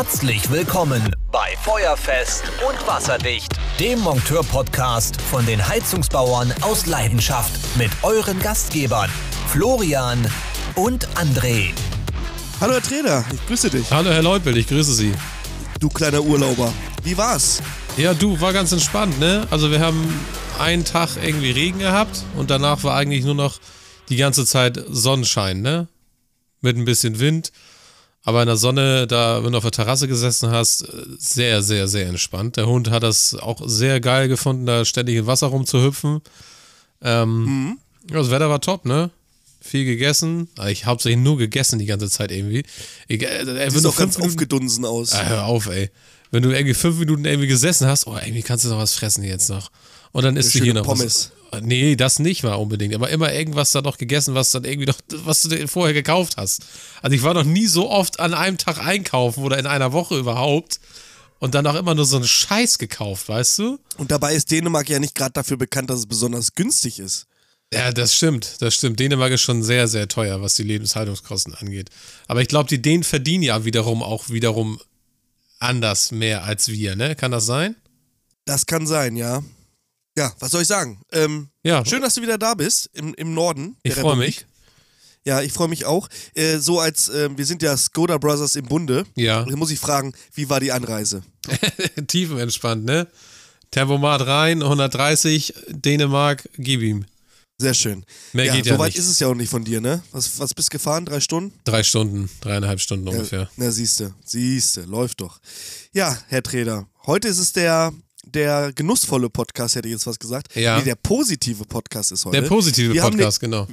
Herzlich willkommen bei Feuerfest und Wasserdicht, dem Monteur-Podcast von den Heizungsbauern aus Leidenschaft mit euren Gastgebern Florian und André. Hallo Herr Trainer, ich grüße dich. Hallo Herr Leupel, ich grüße Sie. Du kleiner Urlauber, wie war's? Ja, du, war ganz entspannt, ne? Also wir haben einen Tag irgendwie Regen gehabt und danach war eigentlich nur noch die ganze Zeit Sonnenschein, ne? Mit ein bisschen Wind. Aber in der Sonne, da, wenn du auf der Terrasse gesessen hast, sehr, sehr, sehr entspannt. Der Hund hat das auch sehr geil gefunden, da ständig in Wasser rumzuhüpfen. Ähm, mhm. Das Wetter war top, ne? Viel gegessen. Ah, ich hauptsächlich nur gegessen die ganze Zeit irgendwie. Ich, äh, Sieht doch ganz Minuten, aufgedunsen aus. Ah, hör auf, ey. Wenn du irgendwie fünf Minuten irgendwie gesessen hast, oh, irgendwie kannst du noch was fressen jetzt noch. Und dann isst du hier noch Pommes. was. Nee, das nicht mal unbedingt. Aber immer irgendwas da noch gegessen, was dann irgendwie noch, was du vorher gekauft hast. Also ich war noch nie so oft an einem Tag einkaufen oder in einer Woche überhaupt und dann auch immer nur so einen Scheiß gekauft, weißt du? Und dabei ist Dänemark ja nicht gerade dafür bekannt, dass es besonders günstig ist. Ja, das stimmt, das stimmt. Dänemark ist schon sehr, sehr teuer, was die Lebenshaltungskosten angeht. Aber ich glaube, die Dänen verdienen ja wiederum auch wiederum anders mehr als wir, ne? Kann das sein? Das kann sein, ja. Ja, was soll ich sagen? Ähm, ja. Schön, dass du wieder da bist im, im Norden. Ich freue mich. Ja, ich freue mich auch. Äh, so als, äh, wir sind ja Skoda Brothers im Bunde. Ja. Da muss ich fragen, wie war die Anreise? Tiefenentspannt, ne? Tempomat rein, 130, Dänemark, gib ihm. Sehr schön. Mehr ja, geht ja so weit nicht. ist es ja auch nicht von dir, ne? Was, was bist du gefahren? Drei Stunden? Drei Stunden, dreieinhalb Stunden ungefähr. Ja, na, siehste, siehste, läuft doch. Ja, Herr Treder, heute ist es der der genussvolle Podcast, hätte ich jetzt was gesagt. Ja. Nee, der positive Podcast ist heute. Der positive wir Podcast, ne, genau.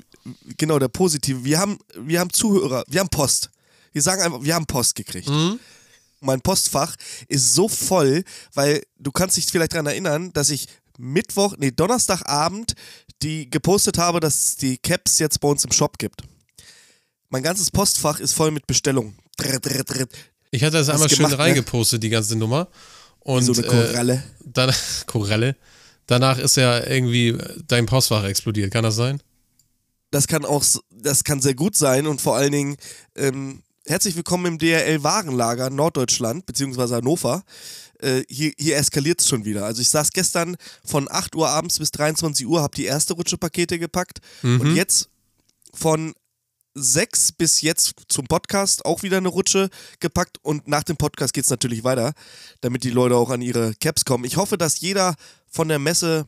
Genau, der positive. Wir haben, wir haben Zuhörer, wir haben Post. Wir sagen einfach, wir haben Post gekriegt. Mhm. Mein Postfach ist so voll, weil du kannst dich vielleicht daran erinnern, dass ich Mittwoch, nee, Donnerstagabend die gepostet habe, dass es die Caps jetzt bei uns im Shop gibt. Mein ganzes Postfach ist voll mit Bestellungen. Ich hatte das einmal schön ne? reingepostet, die ganze Nummer. Und, so eine Koralle. Äh, dann, Koralle. Danach ist ja irgendwie dein Postfach explodiert. Kann das sein? Das kann auch, das kann sehr gut sein und vor allen Dingen ähm, herzlich willkommen im DRL Warenlager Norddeutschland beziehungsweise Hannover. Äh, hier, hier eskaliert es schon wieder. Also ich saß gestern von 8 Uhr abends bis 23 Uhr, habe die erste Rutsche Pakete gepackt mhm. und jetzt von sechs bis jetzt zum Podcast auch wieder eine Rutsche gepackt und nach dem Podcast geht es natürlich weiter, damit die Leute auch an ihre Caps kommen. Ich hoffe, dass jeder von der Messe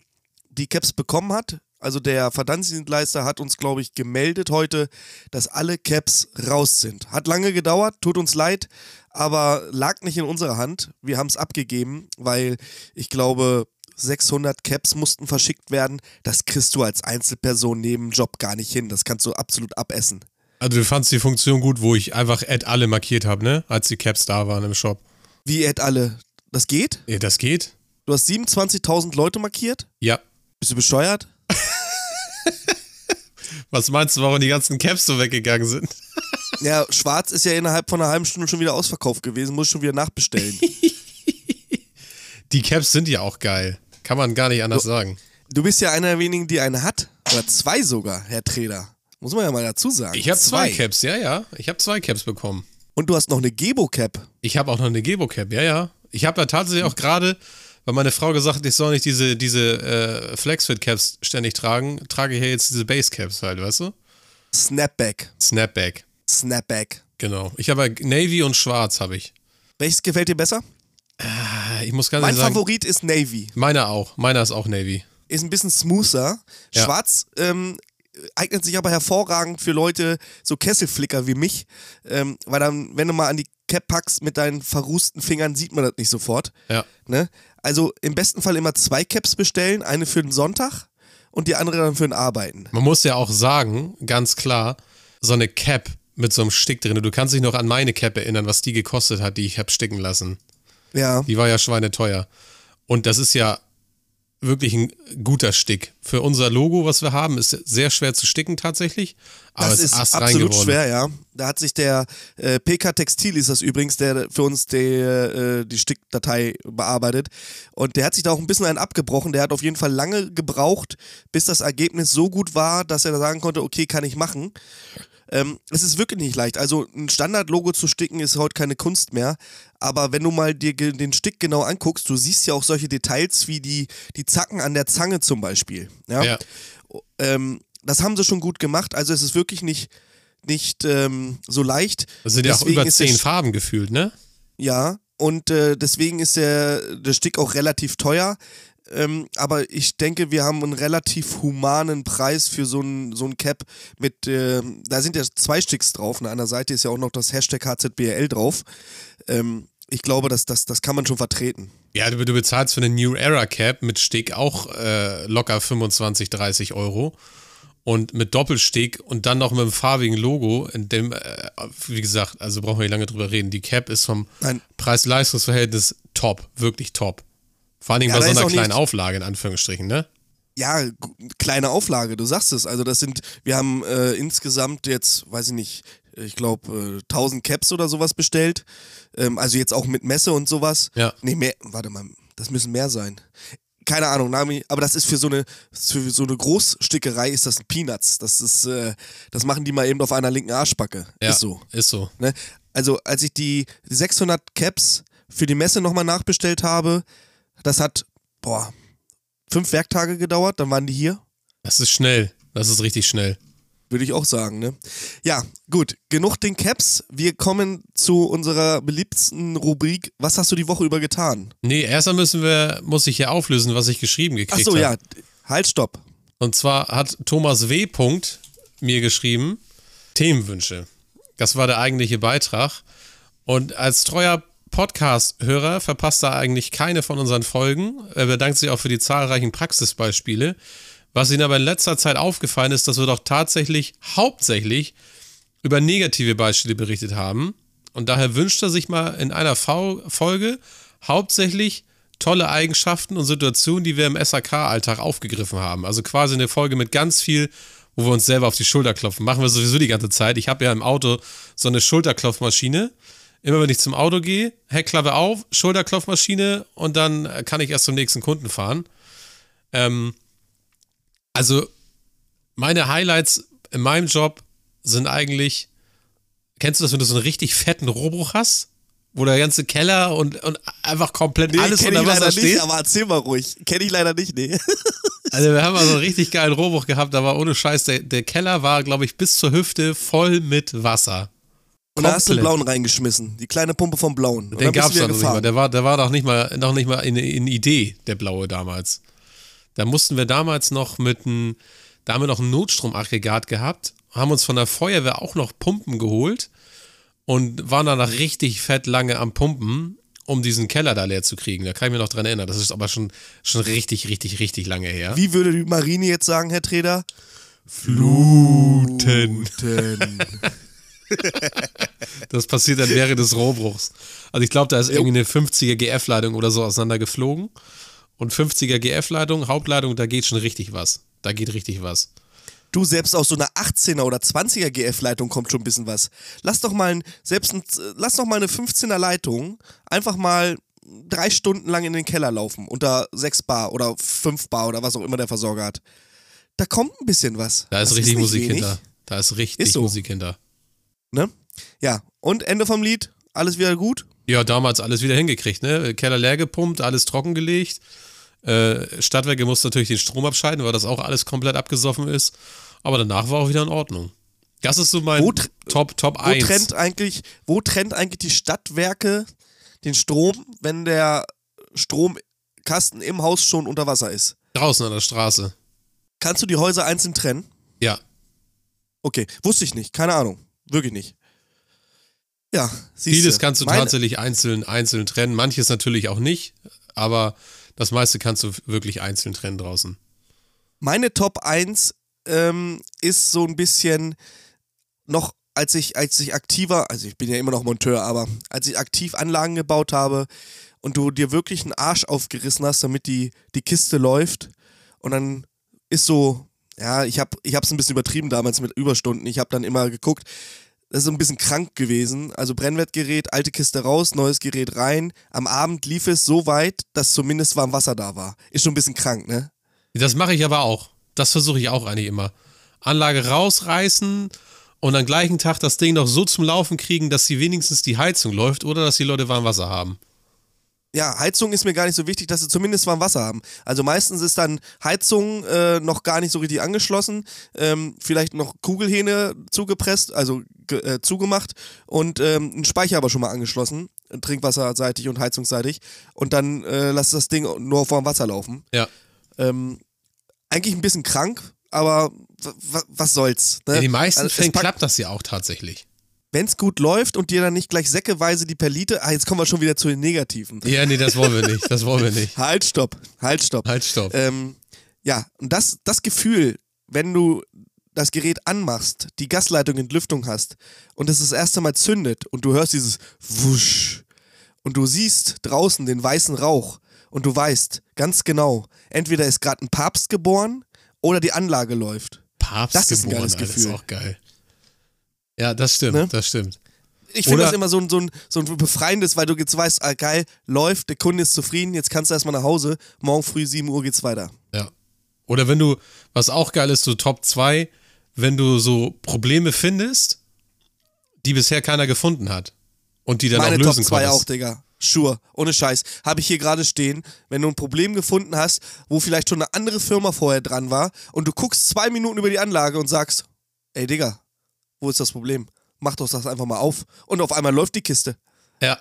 die Caps bekommen hat. Also der Verdammtsdienstleister hat uns, glaube ich, gemeldet heute, dass alle Caps raus sind. Hat lange gedauert, tut uns leid, aber lag nicht in unserer Hand. Wir haben es abgegeben, weil ich glaube, 600 Caps mussten verschickt werden. Das kriegst du als Einzelperson neben Job gar nicht hin. Das kannst du absolut abessen. Also du fandst die Funktion gut, wo ich einfach Add alle markiert habe, ne? Als die Caps da waren im Shop. Wie Add alle? Das geht? Ja, das geht. Du hast 27.000 Leute markiert? Ja. Bist du bescheuert? Was meinst du, warum die ganzen Caps so weggegangen sind? ja, schwarz ist ja innerhalb von einer halben Stunde schon wieder ausverkauft gewesen, muss ich schon wieder nachbestellen. die Caps sind ja auch geil. Kann man gar nicht anders du, sagen. Du bist ja einer der wenigen, die eine hat. Oder zwei sogar, Herr Treder. Muss man ja mal dazu sagen. Ich habe zwei. zwei Caps, ja, ja. Ich habe zwei Caps bekommen. Und du hast noch eine Gebo-Cap. Ich habe auch noch eine Gebo-Cap, ja, ja. Ich habe da tatsächlich auch gerade, weil meine Frau gesagt hat, ich soll nicht diese, diese äh, Flexfit-Caps ständig tragen, trage ich ja jetzt diese Base-Caps halt, weißt du? Snapback. Snapback. Snapback. Genau. Ich habe Navy und Schwarz habe ich. Welches gefällt dir besser? Äh, ich muss ganz mein sagen. Mein Favorit ist Navy. Meiner auch. Meiner ist auch Navy. Ist ein bisschen smoother. Ja. Schwarz ähm, eignet sich aber hervorragend für Leute, so Kesselflicker wie mich, ähm, weil dann, wenn du mal an die Cap packst mit deinen verrußten Fingern, sieht man das nicht sofort. Ja. Ne? Also im besten Fall immer zwei Caps bestellen, eine für den Sonntag und die andere dann für den Arbeiten. Man muss ja auch sagen, ganz klar, so eine Cap mit so einem Stick drin. Du kannst dich noch an meine Cap erinnern, was die gekostet hat, die ich habe sticken lassen. Ja. Die war ja schweineteuer. Und das ist ja wirklich ein guter Stick. Für unser Logo, was wir haben, ist sehr schwer zu sticken tatsächlich. Aber das es ist absolut schwer, ja. Da hat sich der äh, PK Textil ist das übrigens, der für uns die, äh, die Stickdatei bearbeitet. Und der hat sich da auch ein bisschen einen abgebrochen. Der hat auf jeden Fall lange gebraucht, bis das Ergebnis so gut war, dass er da sagen konnte, okay, kann ich machen. Ähm, es ist wirklich nicht leicht. Also ein Standardlogo zu sticken ist heute keine Kunst mehr. Aber wenn du mal dir den Stick genau anguckst, du siehst ja auch solche Details wie die, die Zacken an der Zange zum Beispiel. Ja. ja. Ähm, das haben sie schon gut gemacht. Also es ist wirklich nicht, nicht ähm, so leicht. Das sind ja auch über zehn Farben gefühlt, ne? Ja, und äh, deswegen ist der, der Stick auch relativ teuer. Ähm, aber ich denke, wir haben einen relativ humanen Preis für so ein, so ein Cap mit, äh, da sind ja zwei Sticks drauf. An der Seite ist ja auch noch das Hashtag HZBL drauf. Ähm, ich glaube, das, das, das kann man schon vertreten. Ja, du, du bezahlst für eine New Era Cap mit Stick auch äh, locker 25, 30 Euro. Und mit Doppelstick und dann noch mit einem farbigen Logo, in dem, äh, wie gesagt, also brauchen wir nicht lange drüber reden. Die Cap ist vom Preis-Leistungs-Verhältnis top, wirklich top. Vor allem ja, bei so einer kleinen Auflage, in Anführungsstrichen, ne? Ja, kleine Auflage, du sagst es. Also das sind, wir haben äh, insgesamt jetzt, weiß ich nicht, ich glaube, äh, 1000 Caps oder sowas bestellt. Ähm, also jetzt auch mit Messe und sowas. Ja. Nee, mehr, warte mal, das müssen mehr sein. Keine Ahnung, Nami, aber das ist für so eine für so eine Großstickerei ist das ein Peanuts. Das ist, äh, das machen die mal eben auf einer linken Arschbacke. Ja, ist so. Ist so. Ne? Also als ich die 600 Caps für die Messe nochmal nachbestellt habe, das hat, boah, fünf Werktage gedauert, dann waren die hier. Das ist schnell. Das ist richtig schnell. Würde ich auch sagen, ne? Ja, gut. Genug den Caps. Wir kommen zu unserer beliebtesten Rubrik. Was hast du die Woche über getan? Nee, erstmal müssen wir, muss ich hier auflösen, was ich geschrieben gekriegt habe. Ach so, ja. Halt, stopp. Und zwar hat Thomas W. mir geschrieben, Themenwünsche. Das war der eigentliche Beitrag. Und als treuer Podcast-Hörer verpasst da eigentlich keine von unseren Folgen. Er bedankt sich auch für die zahlreichen Praxisbeispiele. Was ihnen aber in letzter Zeit aufgefallen ist, dass wir doch tatsächlich hauptsächlich über negative Beispiele berichtet haben. Und daher wünscht er sich mal in einer Folge hauptsächlich tolle Eigenschaften und Situationen, die wir im SAK-Alltag aufgegriffen haben. Also quasi eine Folge mit ganz viel, wo wir uns selber auf die Schulter klopfen. Machen wir sowieso die ganze Zeit. Ich habe ja im Auto so eine Schulterklopfmaschine. Immer wenn ich zum Auto gehe, Heckklappe auf, Schulterklopfmaschine und dann kann ich erst zum nächsten Kunden fahren. Ähm, also meine Highlights in meinem Job sind eigentlich, kennst du das, wenn du so einen richtig fetten Rohrbruch hast? Wo der ganze Keller und, und einfach komplett nee, alles unter Wasser steht. Nicht, aber erzähl mal ruhig. Kenne ich leider nicht, nee. Also wir haben also einen richtig geilen Rohrbruch gehabt, aber ohne Scheiß, der, der Keller war, glaube ich, bis zur Hüfte voll mit Wasser. Und da hast du den blauen reingeschmissen. Die kleine Pumpe vom blauen. Den gab es noch nicht mal. Der war, der war doch nicht mal, noch nicht mal in, in Idee, der blaue damals. Da mussten wir damals noch mit einem, da haben wir noch ein Notstromaggregat gehabt, haben uns von der Feuerwehr auch noch Pumpen geholt und waren danach richtig fett lange am Pumpen, um diesen Keller da leer zu kriegen. Da kann ich mir noch dran erinnern. Das ist aber schon, schon richtig, richtig, richtig lange her. Wie würde die Marine jetzt sagen, Herr Treder? Fluten. Fluten. das passiert dann während des Rohrbruchs. Also ich glaube, da ist irgendwie eine 50er GF-Leitung oder so auseinandergeflogen. Und 50er GF-Leitung, Hauptleitung, da geht schon richtig was. Da geht richtig was. Du, selbst aus so einer 18er oder 20er GF-Leitung kommt schon ein bisschen was. Lass doch mal, ein, selbst ein, lass doch mal eine 15er Leitung einfach mal drei Stunden lang in den Keller laufen, unter 6 Bar oder 5 Bar oder was auch immer der Versorger hat. Da kommt ein bisschen was. Da ist das richtig ist Musik wenig. hinter. Da ist richtig ist so. Musik hinter. Ne? Ja, und Ende vom Lied, alles wieder gut? Ja, damals alles wieder hingekriegt, ne? Keller leer gepumpt, alles trockengelegt. Äh, Stadtwerke musste natürlich den Strom abschalten, weil das auch alles komplett abgesoffen ist. Aber danach war auch wieder in Ordnung. Das ist so mein wo, Top, Top 1. Wo trennt, eigentlich, wo trennt eigentlich die Stadtwerke den Strom, wenn der Stromkasten im Haus schon unter Wasser ist? Draußen an der Straße. Kannst du die Häuser einzeln trennen? Ja. Okay, wusste ich nicht, keine Ahnung. Wirklich nicht. Ja, Vieles kannst du tatsächlich einzeln, einzeln trennen, manches natürlich auch nicht, aber das meiste kannst du wirklich einzeln trennen draußen. Meine Top 1 ähm, ist so ein bisschen noch, als ich, als ich aktiver, also ich bin ja immer noch Monteur, aber als ich aktiv Anlagen gebaut habe und du dir wirklich einen Arsch aufgerissen hast, damit die, die Kiste läuft und dann ist so, ja, ich habe ich es ein bisschen übertrieben damals mit Überstunden. Ich habe dann immer geguckt, das ist ein bisschen krank gewesen. Also Brennwertgerät, alte Kiste raus, neues Gerät rein. Am Abend lief es so weit, dass zumindest warm Wasser da war. Ist schon ein bisschen krank, ne? Das mache ich aber auch. Das versuche ich auch eigentlich immer. Anlage rausreißen und am gleichen Tag das Ding noch so zum Laufen kriegen, dass sie wenigstens die Heizung läuft oder dass die Leute warm Wasser haben. Ja, Heizung ist mir gar nicht so wichtig, dass sie zumindest warm Wasser haben. Also meistens ist dann Heizung äh, noch gar nicht so richtig angeschlossen, ähm, vielleicht noch Kugelhähne zugepresst, also äh, zugemacht und ähm, ein Speicher aber schon mal angeschlossen, trinkwasserseitig und heizungsseitig und dann äh, lässt das Ding nur warm Wasser laufen. Ja. Ähm, eigentlich ein bisschen krank, aber was soll's. Ne? In den meisten also, Fällen klappt das ja auch tatsächlich wenn es gut läuft und dir dann nicht gleich säckeweise die Perlite. Ah, jetzt kommen wir schon wieder zu den Negativen. Ja, nee, das wollen wir nicht. Das wollen wir nicht. halt, stopp. Halt, stopp. Halt, stopp. Ähm, ja, und das, das Gefühl, wenn du das Gerät anmachst, die Gasleitung in Lüftung hast und es das erste Mal zündet und du hörst dieses Wusch und du siehst draußen den weißen Rauch und du weißt ganz genau, entweder ist gerade ein Papst geboren oder die Anlage läuft. Papst das ist ein geiles Alter, Gefühl. Das ist auch geil. Ja, das stimmt, ne? das stimmt. Ich finde das immer so ein, so, ein, so ein befreiendes, weil du jetzt weißt, ah, geil, läuft, der Kunde ist zufrieden, jetzt kannst du erstmal nach Hause, morgen früh 7 Uhr geht's weiter. Ja. Oder wenn du, was auch geil ist, so Top 2, wenn du so Probleme findest, die bisher keiner gefunden hat und die dann Meine auch lösen Top 2 auch, Digga. Sure, ohne Scheiß. Habe ich hier gerade stehen, wenn du ein Problem gefunden hast, wo vielleicht schon eine andere Firma vorher dran war und du guckst zwei Minuten über die Anlage und sagst, ey Digga, wo ist das Problem? Mach doch das einfach mal auf. Und auf einmal läuft die Kiste. Ja.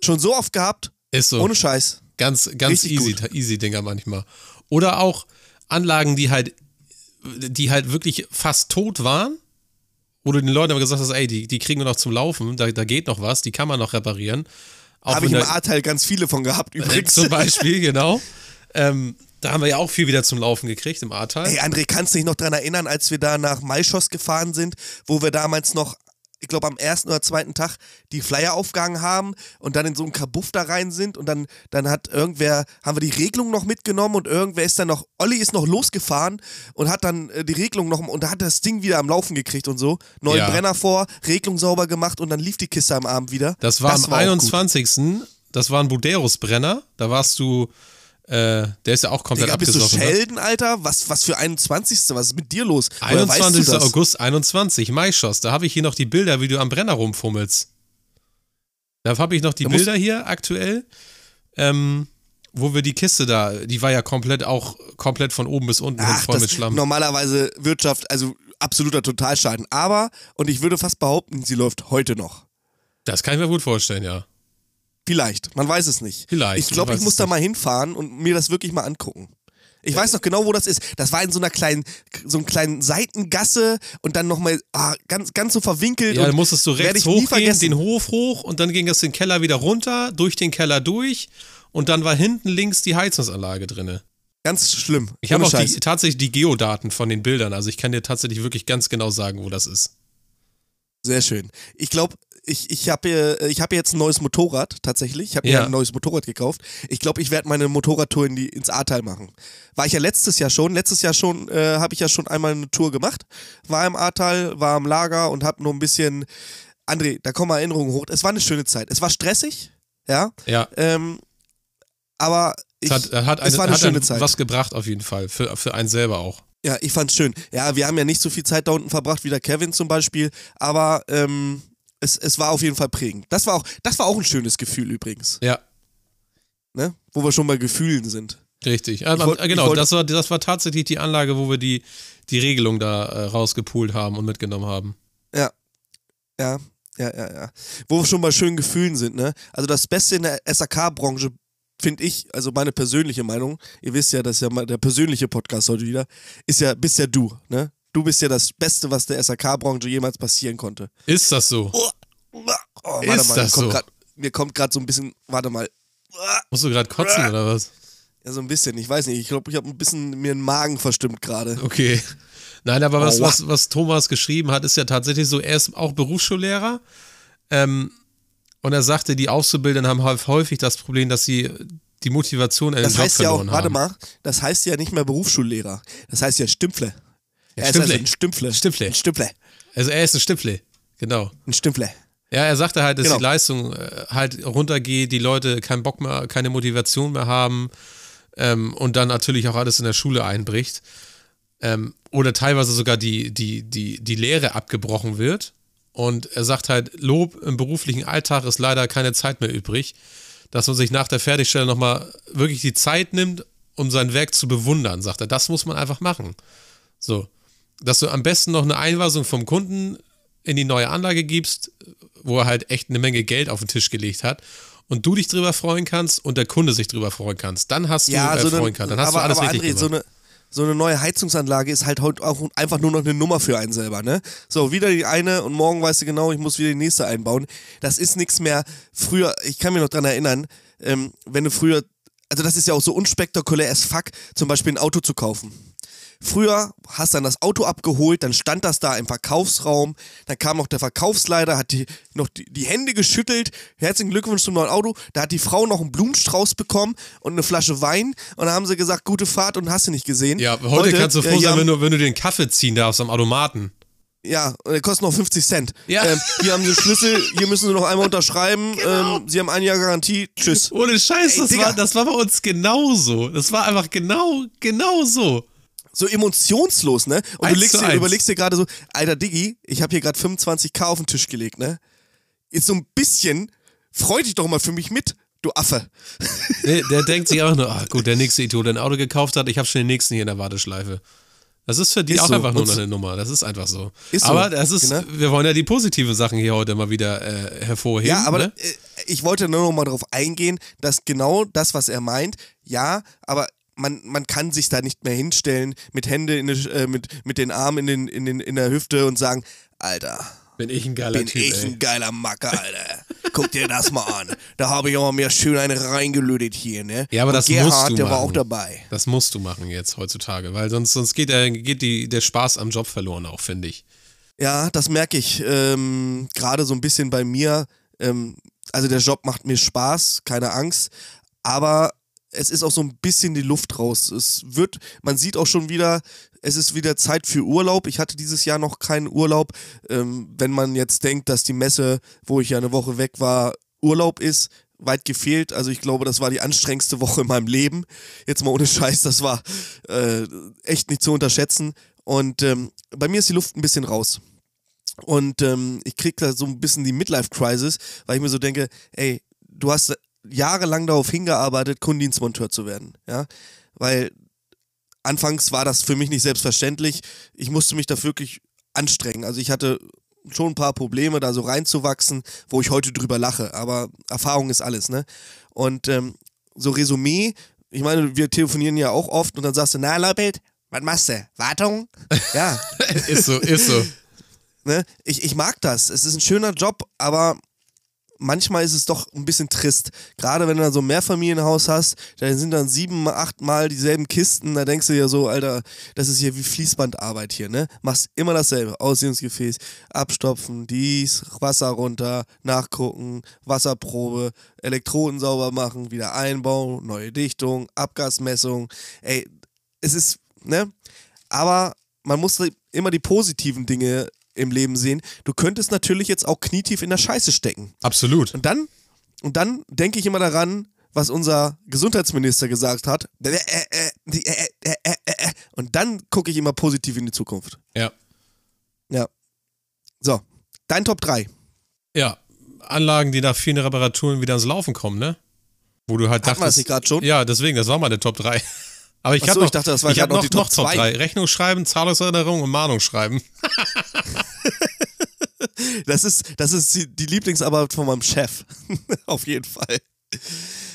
Schon so oft gehabt. Ist so. Ohne Scheiß. Ganz, ganz easy, easy Dinger manchmal. Oder auch Anlagen, die halt, die halt wirklich fast tot waren. Wo du den Leuten aber gesagt hast, ey, die, die kriegen wir noch zum Laufen, da, da geht noch was, die kann man noch reparieren. Habe ich im A-Teil ganz viele von gehabt übrigens. Zum Beispiel, genau. Ähm, da haben wir ja auch viel wieder zum Laufen gekriegt im Ahrtal. Hey André, kannst du dich noch daran erinnern, als wir da nach Maischoss gefahren sind, wo wir damals noch, ich glaube am ersten oder zweiten Tag die Flyer aufgehangen haben und dann in so einen Kabuff da rein sind und dann, dann hat irgendwer, haben wir die Regelung noch mitgenommen und irgendwer ist dann noch, Olli ist noch losgefahren und hat dann äh, die Regelung noch, und da hat das Ding wieder am Laufen gekriegt und so. Neuen ja. Brenner vor, Regelung sauber gemacht und dann lief die Kiste am Abend wieder. Das war das am war 21. Das war ein Buderus-Brenner. Da warst du äh, der ist ja auch komplett Digga, abgesoffen. Bist du ne? Sheldon, Alter? Was, was für 21. Was ist mit dir los? 21. Weißt du August 21, Maischoss. Da habe ich hier noch die Bilder, wie du am Brenner rumfummelst. Da habe ich noch die da Bilder hier aktuell, ähm, wo wir die Kiste da, die war ja komplett auch komplett von oben bis unten Ach, voll mit Schlamm. Normalerweise Wirtschaft, also absoluter Totalschaden. Aber, und ich würde fast behaupten, sie läuft heute noch. Das kann ich mir gut vorstellen, ja. Vielleicht, man weiß es nicht. Vielleicht. Ich glaube, ich muss da mal hinfahren und mir das wirklich mal angucken. Ich weiß noch genau, wo das ist. Das war in so einer kleinen, so einer kleinen Seitengasse und dann nochmal ah, ganz, ganz so verwinkelt. Ja, dann musstest du rechts hochgehen, den Hof hoch und dann ging das den Keller wieder runter, durch den Keller durch und dann war hinten links die Heizungsanlage drinne. Ganz schlimm. Ich habe auch die, tatsächlich die Geodaten von den Bildern. Also ich kann dir tatsächlich wirklich ganz genau sagen, wo das ist. Sehr schön. Ich glaube, ich, ich habe ich hab jetzt ein neues Motorrad tatsächlich. Ich habe mir ja. ein neues Motorrad gekauft. Ich glaube, ich werde meine Motorradtour in die, ins Ahrtal machen. War ich ja letztes Jahr schon. Letztes Jahr schon äh, habe ich ja schon einmal eine Tour gemacht. War im Ahrtal, war im Lager und habe nur ein bisschen. André, da kommen Erinnerungen hoch. Es war eine schöne Zeit. Es war stressig, ja. Ja. Ähm, aber ich, es hat, hat eine, es war eine schöne Zeit. was gebracht auf jeden Fall. Für, für einen selber auch. Ja, ich fand's schön. Ja, wir haben ja nicht so viel Zeit da unten verbracht wie der Kevin zum Beispiel, aber ähm, es, es war auf jeden Fall prägend. Das war auch, das war auch ein schönes Gefühl übrigens. Ja. Ne? Wo wir schon bei Gefühlen sind. Richtig. Also, wollt, genau, wollt, das, war, das war tatsächlich die Anlage, wo wir die, die Regelung da äh, rausgepoolt haben und mitgenommen haben. Ja. Ja, ja, ja, ja. Wo wir schon bei schönen Gefühlen sind, ne? Also das Beste in der SAK-Branche, finde ich, also meine persönliche Meinung, ihr wisst ja, das ist ja der persönliche Podcast heute wieder, ist ja, bist ja du, ne? Du bist ja das Beste, was der SAK-Branche jemals passieren konnte. Ist das so? Oh, oh, warte ist mal, das so? Grad, mir kommt gerade so ein bisschen, warte mal. Musst du gerade kotzen oder was? Ja, so ein bisschen. Ich weiß nicht. Ich glaube, ich habe ein bisschen mir den Magen verstimmt gerade. Okay. Nein, aber was, was, was Thomas geschrieben hat, ist ja tatsächlich so, er ist auch Berufsschullehrer. Ähm, und er sagte, die Auszubildenden haben häufig das Problem, dass sie die Motivation in den das Job heißt ja auch, Warte mal, das heißt ja nicht mehr Berufsschullehrer. Das heißt ja Stümpfle. Er ist also ein Stümpfle. Stümpfle. Ein Stümpfle. Also er ist ein Stümpfle, genau. Ein Stümpfle. Ja, er sagte halt, dass genau. die Leistung äh, halt runtergeht, die Leute keinen Bock mehr, keine Motivation mehr haben ähm, und dann natürlich auch alles in der Schule einbricht. ähm, oder teilweise sogar die, die, die, die Lehre abgebrochen wird. Und er sagt halt, Lob im beruflichen Alltag ist leider keine Zeit mehr übrig, dass man sich nach der Fertigstellung nochmal wirklich die Zeit nimmt, um sein Werk zu bewundern, sagt er. Das muss man einfach machen. So. Dass du am besten noch eine Einweisung vom Kunden in die neue Anlage gibst, wo er halt echt eine Menge Geld auf den Tisch gelegt hat und du dich drüber freuen kannst und der Kunde sich drüber freuen kannst, dann hast du Ja, äh, so freuen eine, kann. Dann hast aber, du alles aber richtig André, gemacht. so eine, so eine neue Heizungsanlage ist halt heute auch einfach nur noch eine Nummer für einen selber, ne? So, wieder die eine und morgen weißt du genau, ich muss wieder die nächste einbauen. Das ist nichts mehr. Früher, ich kann mich noch dran erinnern, ähm, wenn du früher, also das ist ja auch so unspektakulär as fuck, zum Beispiel ein Auto zu kaufen. Früher hast dann das Auto abgeholt, dann stand das da im Verkaufsraum, dann kam noch der Verkaufsleiter, hat die, noch die, die Hände geschüttelt, herzlichen Glückwunsch zum neuen Auto, da hat die Frau noch einen Blumenstrauß bekommen und eine Flasche Wein und dann haben sie gesagt, gute Fahrt und hast du nicht gesehen. ja, heute, kannst du äh, froh hier sein, wenn du, wenn du den Kaffee ziehen darfst am Automaten. Ja, und der kostet noch 50 Cent. Ja. Ähm, hier haben Sie Schlüssel, hier müssen Sie noch einmal unterschreiben, ähm, Sie haben ein Jahr Garantie, tschüss. Ohne Scheiß, Ey, das, Digga. war, das war bei uns genauso. Das war einfach genau, genau so. So emotionslos, ne? Und Eins du legst dir, überlegst dir gerade so, alter Diggi, ich habe hier gerade 25k auf den Tisch gelegt, ne? Ist so ein bisschen, freu dich doch mal für mich mit, du Affe. Der, der denkt sich auch nur, ah, gut, der nächste Idiot, der ein Auto gekauft hat, ich habe schon den nächsten hier in der Warteschleife. Das ist für die Ist auch so. einfach nur noch so- eine Nummer. Das ist einfach so. Ist so, aber das ist, ne? wir wollen ja die positiven Sachen hier heute mal wieder äh, hervorheben. Ja, aber ne? äh, ich wollte nur noch mal darauf eingehen, dass genau das, was er meint, ja, aber man, man kann sich da nicht mehr hinstellen mit Hände in, die- äh, mit, mit den Armen in, den, in, den, in der Hüfte und sagen, Alter, bin ich ein geiler bin Typ, ich ey. ein geiler Macker, Alter. Guck dir das mal an. Da habe ich auch mal mir schön eine reingelötet hier, ne? Ja, aber Und das Gerhard, musst du der war machen. auch dabei. Das musst du machen jetzt heutzutage, weil sonst, sonst geht, der, geht die, der Spaß am Job verloren auch, finde ich. Ja, das merke ich ähm, gerade so ein bisschen bei mir. Ähm, also der Job macht mir Spaß, keine Angst, aber es ist auch so ein bisschen die Luft raus. Es wird, man sieht auch schon wieder, es ist wieder Zeit für Urlaub. Ich hatte dieses Jahr noch keinen Urlaub. Ähm, wenn man jetzt denkt, dass die Messe, wo ich ja eine Woche weg war, Urlaub ist, weit gefehlt. Also ich glaube, das war die anstrengendste Woche in meinem Leben. Jetzt mal ohne Scheiß, das war äh, echt nicht zu unterschätzen. Und ähm, bei mir ist die Luft ein bisschen raus. Und ähm, ich krieg da so ein bisschen die Midlife-Crisis, weil ich mir so denke, ey, du hast jahrelang darauf hingearbeitet, Kundendienstmonteur zu werden, ja, weil anfangs war das für mich nicht selbstverständlich. Ich musste mich da wirklich anstrengen. Also ich hatte schon ein paar Probleme, da so reinzuwachsen, wo ich heute drüber lache. Aber Erfahrung ist alles, ne? Und ähm, so Resümee, ich meine, wir telefonieren ja auch oft und dann sagst du, na Leupelt, was machst du? Wartung? Ja, ist so, ist so. ne? ich, ich mag das. Es ist ein schöner Job, aber manchmal ist es doch ein bisschen trist. Gerade wenn du dann so ein Mehrfamilienhaus hast, da sind dann sieben, acht Mal dieselben Kisten, da denkst du ja so, Alter, das ist hier wie Fließbandarbeit hier, ne? Machst immer dasselbe. Aussehungsgefäß, abstopfen, dies, Wasser runter, nachgucken, Wasserprobe, Elektroden sauber machen, wieder einbauen, neue Dichtung, Abgasmessung. Ey, es ist, ne? Aber man muss immer die positiven Dinge im Leben sehen. Du könntest natürlich jetzt auch knietief in der Scheiße stecken. Absolut. Und dann, und dann denke ich immer daran, was unser Gesundheitsminister gesagt hat. Und dann gucke ich immer positiv in die Zukunft. Ja. Ja. So, dein Top 3. Ja, Anlagen, die nach vielen Reparaturen wieder ins Laufen kommen, ne? Wo du halt Hatten dachtest. gerade schon? Ja, deswegen, das war meine Top 3. Aber ich, Ach hab so, noch, ich dachte, das war ich noch noch, die Top noch Top 2. 3. Rechnung schreiben, Zahlungserinnerung und Mahnung schreiben. Das ist, das ist die, die Lieblingsarbeit von meinem Chef. Auf jeden Fall.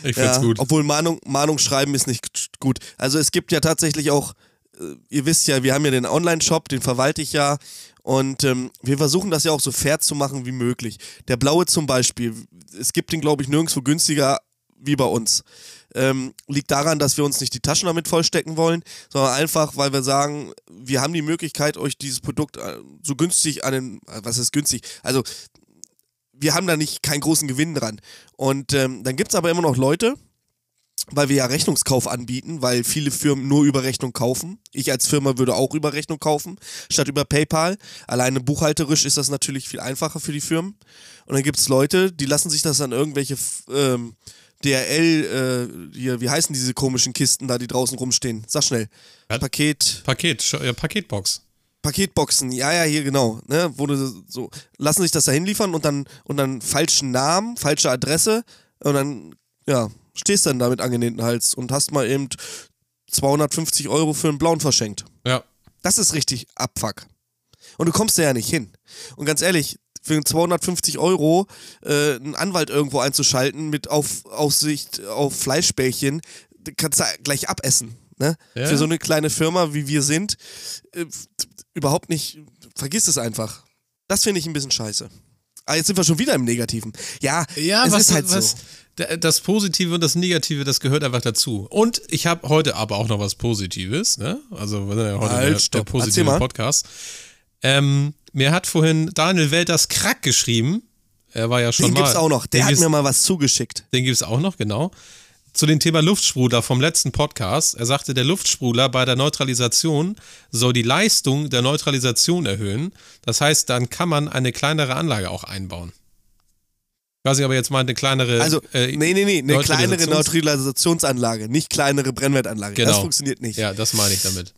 Ich find's ja, gut. Obwohl Mahnung, Mahnung schreiben ist nicht gut. Also es gibt ja tatsächlich auch, äh, ihr wisst ja, wir haben ja den Online-Shop, den verwalte ich ja. Und ähm, wir versuchen das ja auch so fair zu machen wie möglich. Der blaue zum Beispiel, es gibt den, glaube ich, nirgendwo günstiger wie bei uns. Ähm, liegt daran, dass wir uns nicht die Taschen damit vollstecken wollen, sondern einfach, weil wir sagen, wir haben die Möglichkeit, euch dieses Produkt äh, so günstig an den, äh, was ist günstig? Also wir haben da nicht keinen großen Gewinn dran. Und ähm, dann gibt es aber immer noch Leute, weil wir ja Rechnungskauf anbieten, weil viele Firmen nur über Rechnung kaufen. Ich als Firma würde auch über Rechnung kaufen, statt über PayPal. Alleine buchhalterisch ist das natürlich viel einfacher für die Firmen. Und dann gibt es Leute, die lassen sich das an irgendwelche ähm, DRL, äh, hier, wie heißen diese komischen Kisten da, die draußen rumstehen? Sag schnell. Was? Paket, Paket, ja, Paketbox. Paketboxen, ja, ja, hier genau, ne, du so, lassen sich das da hinliefern und dann, und dann falschen Namen, falsche Adresse und dann, ja, stehst dann da mit angenähten Hals und hast mal eben 250 Euro für einen blauen verschenkt. Ja. Das ist richtig Abfuck. Und du kommst da ja nicht hin. Und ganz ehrlich, für 250 Euro äh, einen Anwalt irgendwo einzuschalten mit auf, Aussicht auf Fleischbällchen, kannst du gleich abessen. Ne? Ja. Für so eine kleine Firma, wie wir sind, äh, überhaupt nicht, vergiss es einfach. Das finde ich ein bisschen scheiße. Ah, jetzt sind wir schon wieder im Negativen. Ja, Ja, es was, ist halt was, so. da- Das Positive und das Negative, das gehört einfach dazu. Und ich habe heute aber auch noch was Positives, ne? Also wir sind ja heute Halt, der, der positive. Podcast. Ähm, mir hat vorhin Daniel Welters Krack geschrieben. Er war ja schon Den mal. gibt's auch noch. Der den hat gibt's, mir mal was zugeschickt. Den gibt es auch noch, genau. Zu dem Thema Luftsprudler vom letzten Podcast. Er sagte, der Luftsprudler bei der Neutralisation soll die Leistung der Neutralisation erhöhen. Das heißt, dann kann man eine kleinere Anlage auch einbauen. Ich weiß nicht, ob er jetzt mal eine kleinere. Also, äh, nee, nee, nee, eine kleinere Neutralisations- Neutralisationsanlage, nicht kleinere Brennwertanlage. Das Genau. funktioniert nicht. Ja, das meine ich damit.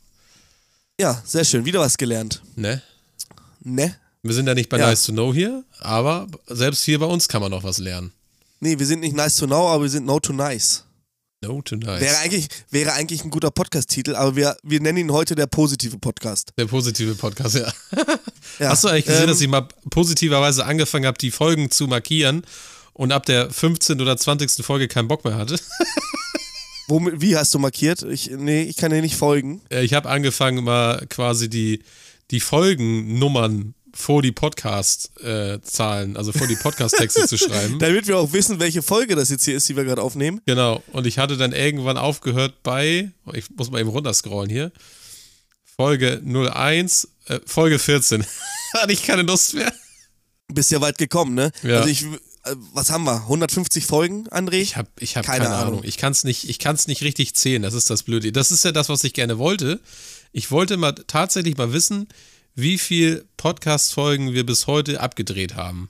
Ja, sehr schön. Wieder was gelernt. Ne? Ne? Wir sind ja nicht bei Ja. Nice to Know hier, aber selbst hier bei uns kann man noch was lernen. Nee, wir sind nicht nice to know, aber wir sind no to nice. No to nice. Wäre eigentlich, wäre eigentlich ein guter Podcast-Titel, aber wir, wir nennen ihn heute der positive Podcast. Der positive Podcast, ja. Ja, Hast du eigentlich gesehen, ähm, dass ich mal positiverweise angefangen habe, die Folgen zu markieren und ab der 15. oder 20. Folge keinen Bock mehr hatte? womit, wie hast du markiert? Ich, nee, ich kann dir nicht folgen. Äh, Ich habe angefangen, mal quasi die, die Folgennummern vor die Podcast-Zahlen, also vor die Podcast-Texte zu schreiben. Damit wir auch wissen, welche Folge das jetzt hier ist, die wir gerade aufnehmen. Genau. Und ich hatte dann irgendwann aufgehört bei, ich muss mal eben runterscrollen hier, Folge 01, äh, Folge 14. hatte ich keine Lust mehr. Bist ja weit gekommen, ne? Ja. Also ich, äh, was haben wir? 150 Folgen, André? Ich habe ich hab Keine keine, Ahnung. Ahnung. Ich kann es nicht, ich kann's nicht richtig zählen. Das ist das Blöde. Das ist ja das, was ich gerne wollte. Ich wollte mal tatsächlich mal wissen, wie viel Podcast-Folgen wir bis heute abgedreht haben.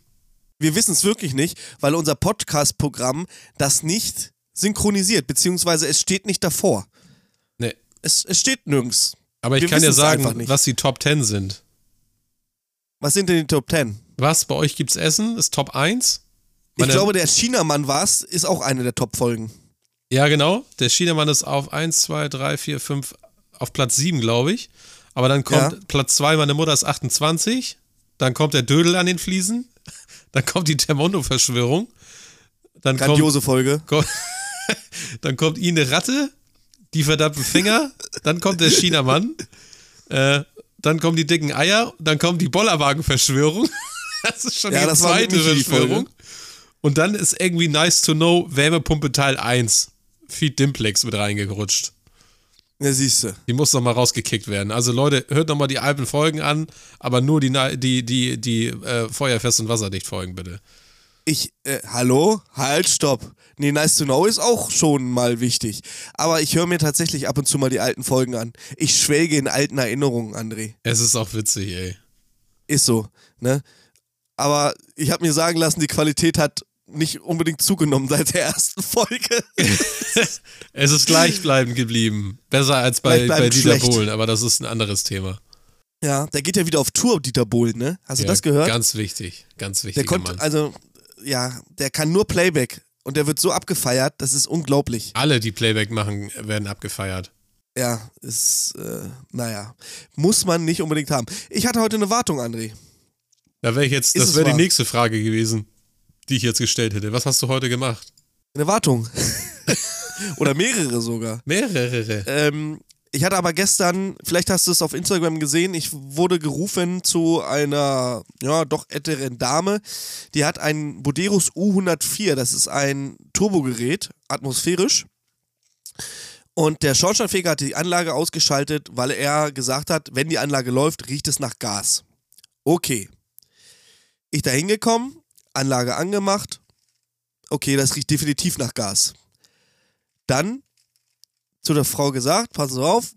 Wir wissen es wirklich nicht, weil unser Podcast-Programm das nicht synchronisiert, beziehungsweise es steht nicht davor. Nee. Es, es steht nirgends. Aber ich Wir kann ja sagen, was die Top 10 sind. Was sind denn die Top 10? Was bei euch gibt's Essen? Ist Top 1? Ich Meine- glaube, der Chinamann war's, ist auch eine der Top-Folgen. Ja, genau. Der Chinamann ist auf 1, 2, 3, 4, 5, auf Platz 7, glaube ich. Aber dann kommt Ja. Platz 2, meine Mutter ist 28. Dann kommt der Dödel an den Fliesen. Dann kommt die Termondo-Verschwörung. Dann kommt, Grandiose Folge. kommt, dann kommt Ine Ratte, die verdammten Finger. Dann kommt der Chinamann. Äh, dann kommen die dicken Eier. Dann kommt die Bollerwagen-Verschwörung. Das ist schon Ja, die zweite Michi, die. Verschwörung. Und dann ist irgendwie nice to know Wärmepumpe Teil 1. Feed Dimplex mit reingerutscht. Ja, siehst du. Die muss noch mal rausgekickt werden. Also Leute, hört noch mal die alten Folgen an, aber nur die, die, die, die äh, Feuerfest und Wasserdicht Folgen bitte. Ich, äh, hallo? Halt, stopp. Nee, nice to know ist auch schon mal wichtig. Aber ich höre mir tatsächlich ab und zu mal die alten Folgen an. Ich schwelge in alten Erinnerungen, André. Es ist auch witzig, ey. Ist so, ne? Aber ich habe mir sagen lassen, die Qualität hat nicht unbedingt zugenommen seit der ersten Folge. Es ist gleichbleibend geblieben. Besser als bei, bei Dieter schlecht. Bohlen, aber das ist ein anderes Thema. ja, der geht ja wieder auf Tour, Dieter Bohlen, ne? Hast du Ja, das gehört? Ganz wichtig, ganz Der wichtiger konnte, Mann. also, ja, der kann nur Playback. Und der wird so abgefeiert, das ist unglaublich. Alle, die Playback machen, werden abgefeiert. Ja, ist, äh, naja, muss man nicht unbedingt haben. Ich hatte heute eine Wartung, André. Da wäre ich jetzt, Ist das wäre die nächste Frage gewesen, die ich jetzt gestellt hätte. Was hast du heute gemacht? Eine Wartung. Oder mehrere sogar. Mehrere. Ähm, ich hatte aber gestern, vielleicht hast du es auf Instagram gesehen, ich wurde gerufen zu einer, ja, doch älteren Dame. Die hat ein Boderos U104, das ist ein Turbogerät, atmosphärisch. Und der Schornsteinfeger hat die Anlage ausgeschaltet, weil er gesagt hat, wenn die Anlage läuft, riecht es nach Gas. Okay. Ich da hingekommen, Anlage angemacht. Okay, das riecht definitiv nach Gas. Dann zu der Frau gesagt, passen Sie auf,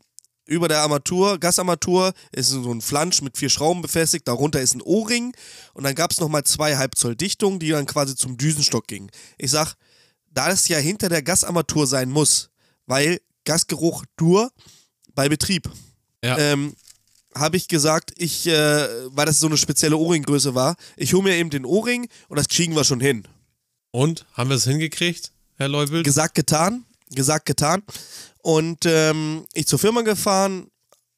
über der Armatur, Gasarmatur, ist so ein Flansch mit vier Schrauben befestigt, darunter ist ein O-Ring und dann gab es nochmal zwei Halbzoll Dichtungen, die dann quasi zum Düsenstock gingen. Ich sag, da es ja hinter der Gasarmatur sein muss, weil Gasgeruch nur bei Betrieb, Ja. ähm, habe ich gesagt, ich, äh, weil das so eine spezielle Ohrringgröße war, ich hole mir eben den Ohrring und das kriegen wir schon hin. Und haben wir es hingekriegt, Herr Leubel? Gesagt, getan. Gesagt, getan. Und ähm, ich zur Firma gefahren,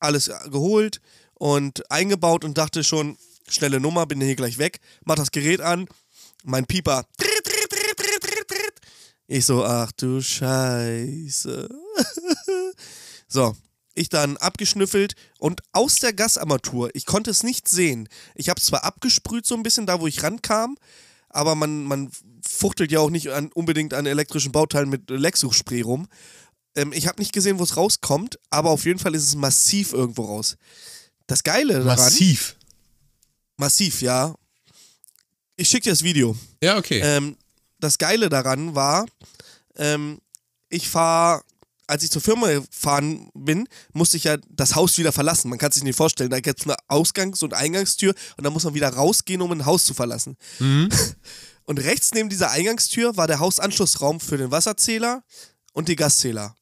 alles geholt und eingebaut und dachte schon, schnelle Nummer, bin hier gleich weg. Mach das Gerät an, mein Pieper. Ich so, ach du Scheiße. so, ich dann abgeschnüffelt und aus der Gasarmatur, ich konnte es nicht sehen. Ich habe zwar abgesprüht so ein bisschen da, wo ich rankam, aber man, man fuchtelt ja auch nicht an, unbedingt an elektrischen Bauteilen mit Lexus-Spray rum. Ähm, ich habe nicht gesehen, wo es rauskommt, aber auf jeden Fall ist es massiv irgendwo raus. Das Geile daran, Massiv. massiv, ja. Ich schicke dir das Video. Ja, okay. Ähm, das Geile daran war, ähm, ich fahre, als ich zur Firma gefahren bin, musste ich ja das Haus wieder verlassen. Man kann sich nicht vorstellen, da gibt es eine Ausgangs- und Eingangstür und dann muss man wieder rausgehen, um ein Haus zu verlassen. Und rechts neben dieser Eingangstür war der Hausanschlussraum für den Wasserzähler und die Gaszähler.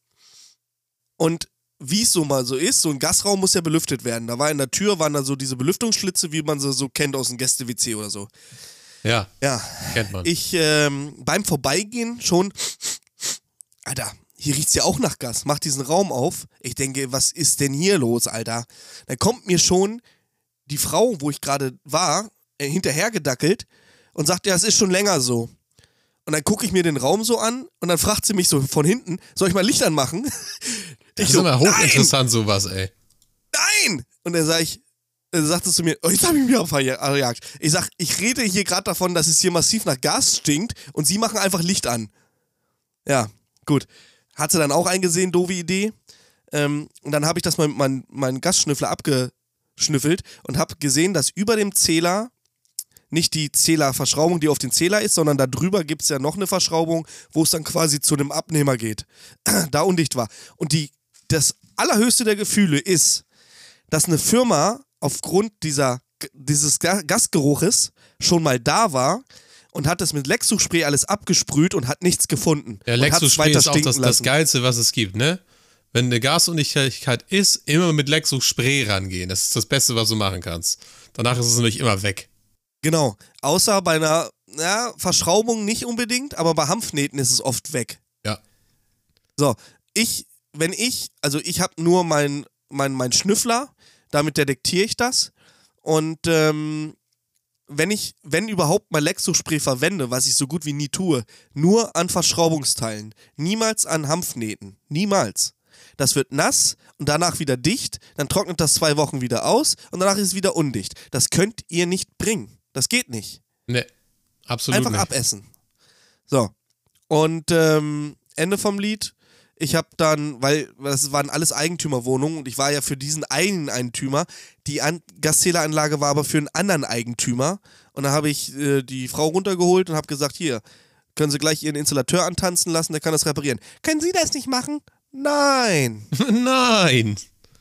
Und wie es so mal so ist, so ein Gasraum muss ja belüftet werden. Da war in der Tür, waren da so diese Belüftungsschlitze, wie man sie so kennt aus dem Gäste-WC oder so. ja, Ja, kennt man. ich ähm, beim Vorbeigehen schon, Alter, hier riecht's ja auch nach Gas. Mach diesen Raum auf. Ich denke, was ist denn hier los, Alter? Dann kommt mir schon die Frau, wo ich gerade war, äh, hinterhergedackelt und sagt, ja, es ist schon länger so. Und dann gucke ich mir den Raum so an und dann fragt sie mich so von hinten, soll ich mal Licht anmachen? das Ich ist so, immer nein, hochinteressant, sowas, ey. nein! Und dann sag ich, dann sagt es zu mir, oh, jetzt habe ich mich verjagt. Ich sag, ich rede hier gerade davon, dass es hier massiv nach Gas stinkt und sie machen einfach Licht an. Ja, gut. Hat sie dann auch eingesehen, doofe Idee. Ähm, und dann habe ich das mal mit meinem mein Gasschnüffler abgeschnüffelt und habe gesehen, dass über dem Zähler nicht die Zählerverschraubung, die auf den Zähler ist, sondern da drüber gibt es ja noch eine Verschraubung, wo es dann quasi zu dem Abnehmer geht. da undicht war. Und die, das allerhöchste der Gefühle ist, dass eine Firma aufgrund dieser, dieses Ga- Gasgeruches schon mal da war und hat das mit Lexus-Spray alles abgesprüht und hat nichts gefunden. Ja, Lexus-Spray ist auch das, das. Geilste, was es gibt, ne? Wenn eine Gasundichtigkeit ist, immer mit Lexus-Spray rangehen. Das ist das Beste, was du machen kannst. Danach ist es nämlich immer weg. Genau. Außer bei einer ja, Verschraubung nicht unbedingt, aber bei Hanfnähten ist es oft weg. Ja. So, ich, wenn ich, also ich habe nur meinen mein, mein Schnüffler, damit detektiere ich das. Und ähm, wenn ich, wenn überhaupt mal Lexus-Spray verwende, was ich so gut wie nie tue, nur an Verschraubungsteilen, niemals an Hanfnähten, niemals. Das wird nass und danach wieder dicht, dann trocknet das zwei Wochen wieder aus und danach ist es wieder undicht. Das könnt ihr nicht bringen. Das geht nicht. Ne, absolut Einfach nicht. abessen. So. Und ähm, Ende vom Lied. Ich habe dann, weil das waren alles Eigentümerwohnungen und ich war ja für diesen einen Eigentümer. Die An Gaszähleranlage war aber für einen anderen Eigentümer. Und da habe ich äh, die Frau runtergeholt und habe gesagt: Hier, können Sie gleich Ihren Installateur antanzen lassen, der kann das reparieren. Können Sie das nicht machen? Nein. Nein.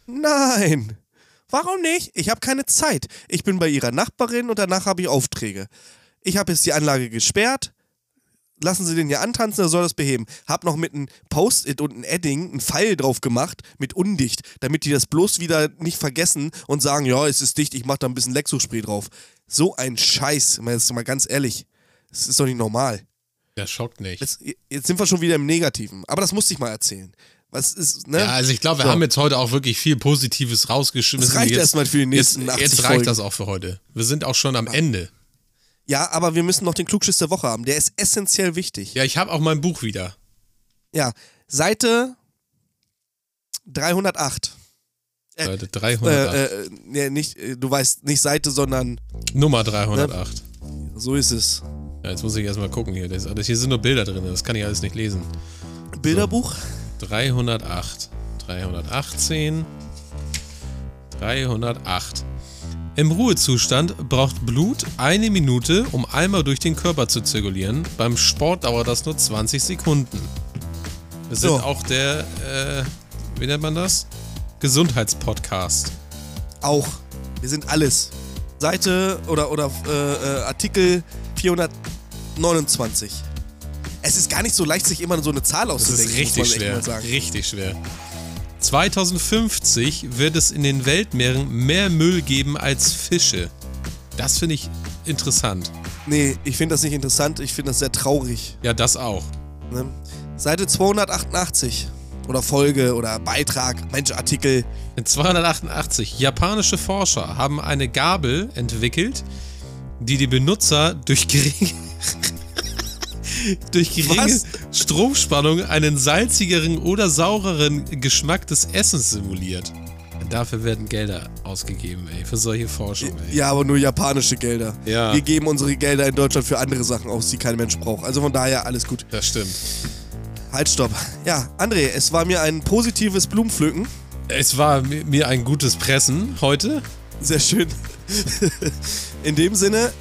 Nein. Warum nicht? Ich habe keine Zeit. Ich bin bei ihrer Nachbarin und danach habe ich Aufträge. Ich habe jetzt die Anlage gesperrt. Lassen Sie den hier antanzen, er soll das beheben. Hab noch mit einem Post-it und einem Edding einen Pfeil drauf gemacht mit undicht, damit die das bloß wieder nicht vergessen und sagen, ja, es ist dicht, ich mach da ein bisschen Lexus-Spray drauf. So ein Scheiß, mal jetzt mal ganz ehrlich. Das ist doch nicht normal. Der schockt nicht. Jetzt, jetzt sind wir schon wieder im Negativen. Aber das musste ich mal erzählen. Was ist, ne? Ja, also ich glaube, wir So. haben jetzt heute auch wirklich viel Positives rausgeschmissen. Das reicht jetzt, erstmal für die nächsten jetzt, 80 Jetzt reicht Folgen. das auch für heute. Wir sind auch schon am Ende. Ja, aber wir müssen noch den Klugschiss der Woche haben. Der ist essentiell wichtig. Ja, ich habe auch mein Buch wieder. Ja, Seite 308. Äh, Seite 308. Äh, äh, nee, nicht, äh, du weißt, nicht Seite, sondern Nummer 308. so ist es. Ja, jetzt muss ich erstmal gucken hier. Das, hier sind nur Bilder drin, das kann ich alles nicht lesen. Bilderbuch? 308. 318. 308. Im Ruhezustand braucht Blut eine Minute, um einmal durch den Körper zu zirkulieren. Beim Sport dauert das nur 20 Sekunden. Wir sind So. auch der, äh, wie nennt man das? Gesundheitspodcast. Auch. Wir sind alles. Seite oder, oder äh, äh, Artikel 429. Es ist gar nicht so leicht, sich immer so eine Zahl Das auszudenken. ist richtig schwer. Richtig schwer. 2050 wird es in den Weltmeeren mehr Müll geben als Fische. Das finde ich interessant. Nee, ich finde das nicht interessant. Ich finde das sehr traurig. Ja, das auch. Ne? Seite 288. Oder Folge oder Beitrag, Mensch, Artikel. In 288 japanische Forscher haben eine Gabel entwickelt, die die Benutzer durch geringe, durch geringe Was? Stromspannung einen salzigeren oder saureren Geschmack des Essens simuliert. Dafür werden Gelder ausgegeben, ey, für solche Forschung, ey. Ja, aber nur japanische Gelder. Ja. Wir geben unsere Gelder in Deutschland für andere Sachen aus, die kein Mensch braucht. Also von daher alles gut. Das stimmt. Halt, stopp. Ja, André, es war mir ein positives Blumenpflücken. Es war mi- mir ein gutes Pressen heute. Sehr schön. In dem Sinne,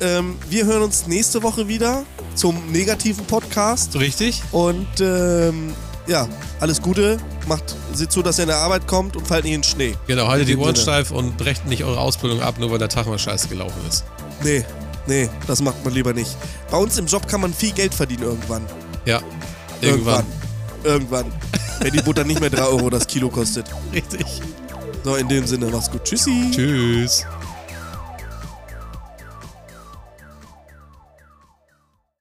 ähm, wir hören uns nächste Woche wieder zum negativen Podcast. Richtig? Und ähm, ja, alles Gute. Macht, seht zu, dass ihr in der Arbeit kommt und fallt nicht in den Schnee. Genau, haltet die Ohren Sinne. steif und brecht nicht eure Ausbildung ab, nur weil der Tag mal scheiße gelaufen ist. Nee, nee, das macht man lieber nicht. Bei uns im Job kann man viel Geld verdienen irgendwann. Ja, irgendwann. Irgendwann. Wenn die Butter nicht mehr 3 Euro das Kilo kostet. Richtig. So, in dem Sinne, mach's gut. Tschüssi. Tschüss.